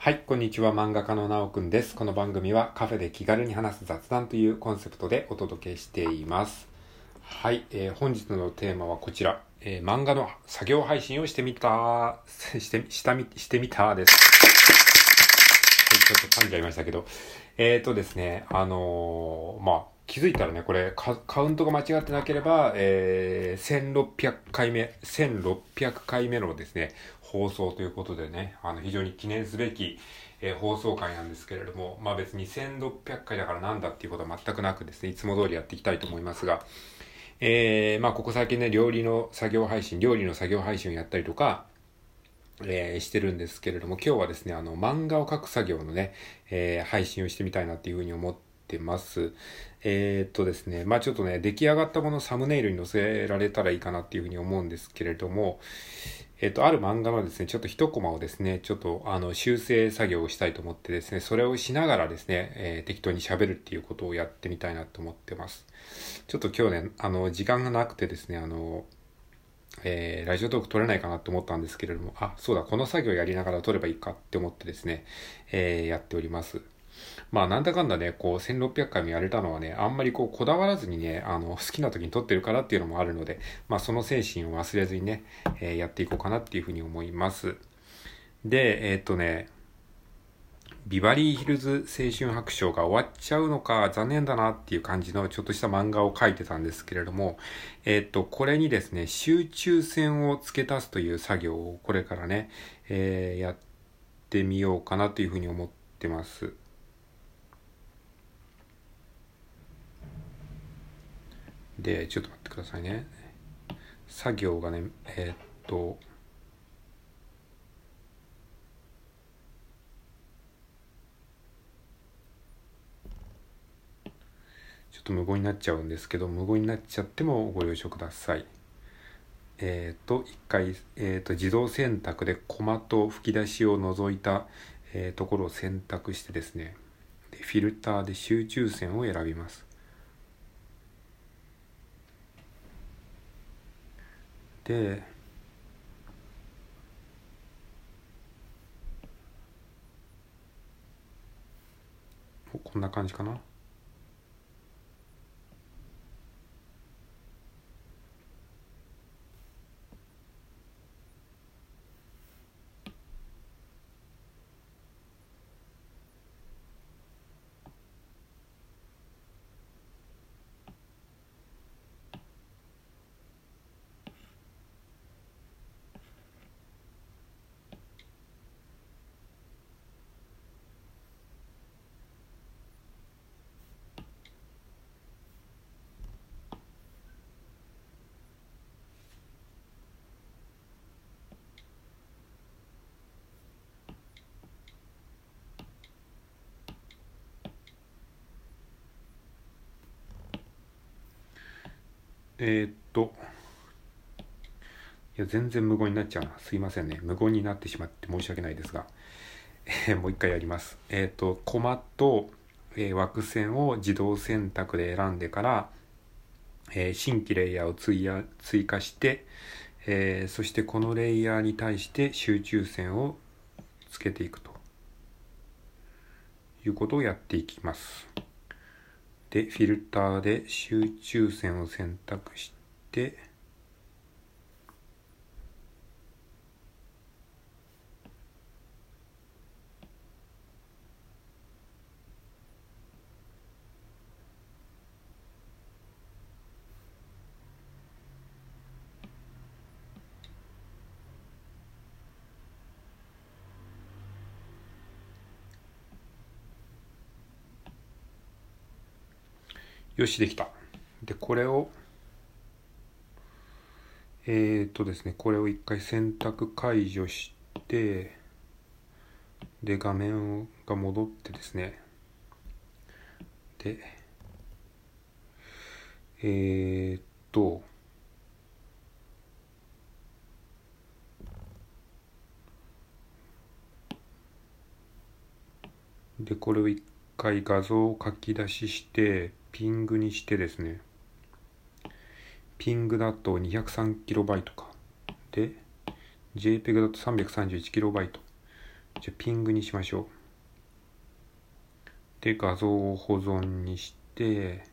はい、こんにちは。漫画家のなおくんです。この番組はカフェで気軽に話す雑談というコンセプトでお届けしています。はい、えー本日のテーマはこちら。えー漫画の作業配信をしてみた、して、したみ、してみたです。はい、ちょっと噛んじゃいましたけど。えーとですね、あのーまあ、気づいたらね、これカ、ウントが間違ってなければ、えー、1600回目、1600回目のですね、放送ということでね、あの、非常に記念すべき、えー放送回なんですけれども、まあ別に1600回だからなんだっていうことは全くなくですね、いつも通りやっていきたいと思いますが、えー、まあここ最近ね、料理の作業配信、料理の作業配信をやったりとか、えーしてるんですけれども、今日はですね、あの、漫画を描く作業のね、えー配信をしてみたいなっていうふうに思ってます。えーっとですね、まあちょっとね、出来上がったものサムネイルに載せられたらいいかなっていうふうに思うんですけれども、えっと、ある漫画のですね、ちょっと一コマをですね、ちょっと、あの、修正作業をしたいと思ってですね、それをしながらですね、えー適当に喋るっていうことをやってみたいなと思ってます。ちょっと今日ね、あの、時間がなくてですね、あの、えーラジオトーク撮れないかなと思ったんですけれども、あ、そうだ、この作業やりながら撮ればいいかって思ってですね、えーやっております。まあ、なんだかんだね、こう、1600回もやれたのはね、あんまりこう、こだわらずにね、あの、好きな時に撮ってるからっていうのもあるので、まあ、その精神を忘れずにね、えーやっていこうかなっていうふうに思います。で、えーっとね、ビバリーヒルズ青春白書が終わっちゃうのか残念だなっていう感じのちょっとした漫画を描いてたんですけれども、えっと、これにですね、集中線を付け足すという作業をこれからね、えーやってみようかなというふうに思ってます。で、ちょっと待ってくださいね。作業がね、えーっと、ちょっと無言になっちゃうんですけど、無言になっちゃってもご了承ください。えっ、と、一回、えっ、と、自動選択でコマと吹き出しを除いた、えーところを選択してですね、でフィルターで集中線を選びます。て、こんな感じかな？えーっと、いや、全然無言になっちゃうな。すいませんね。無言になってしまって申し訳ないですが、えーもう一回やります。えーっと、コマと、え枠線を自動選択で選んでから、え新規レイヤーを追加追加して、えそしてこのレイヤーに対して集中線をつけていくということをやっていきます。で、フィルターで集中線を選択して、よし、できた。で、これを、えー、っとですね、これを一回選択解除して、で、画面が戻ってですね、で、えー、っと、で、これを一回画像を書き出しして、ピングにしてですね、ピングだと 203KB か。で、JPEG だと 331KB。じゃピングにしましょう。で、画像を保存にして、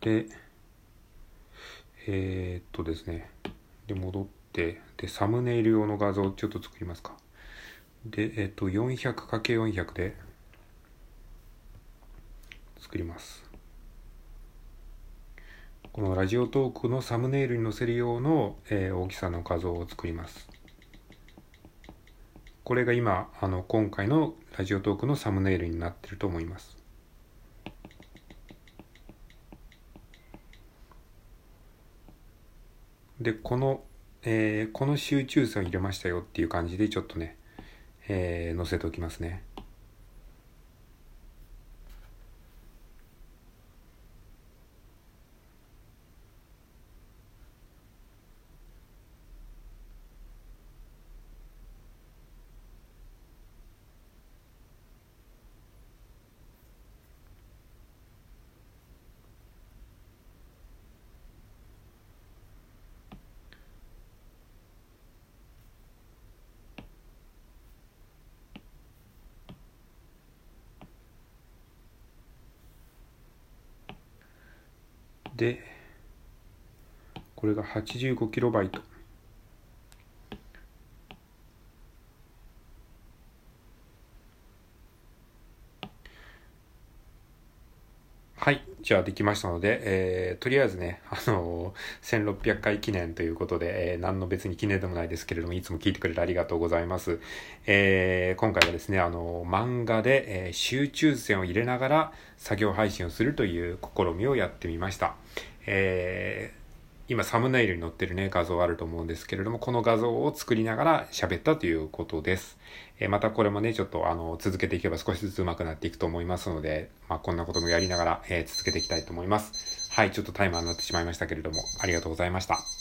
で、えー、っとですね、で、戻って、で、サムネイル用の画像をちょっと作りますか。で、えー、っと、400×400 で作ります。このラジオトークのサムネイルに載せる用の、えー、大きさの画像を作ります。これが今、あの、今回のラジオトークのサムネイルになってると思います。で、この、えー、この集中線を入れましたよっていう感じでちょっとね、えー、載せておきますね。で、これが 85KB。じゃあできましたので、えー、とりあえずね、あのー、1600回記念ということで、えー、何の別に記念でもないですけれども、いつも聞いてくれてありがとうございます。えー、今回はですね、あのー、漫画で、えー、集中線を入れながら作業配信をするという試みをやってみました。えー、今サムネイルに載ってるね、画像あると思うんですけれども、この画像を作りながら喋ったということです。えー、またこれもね、ちょっとあの、続けていけば少しずつ上手くなっていくと思いますので、まあ、こんなこともやりながら、えー、続けていきたいと思います。はい、ちょっとタイマーになってしまいましたけれども、ありがとうございました。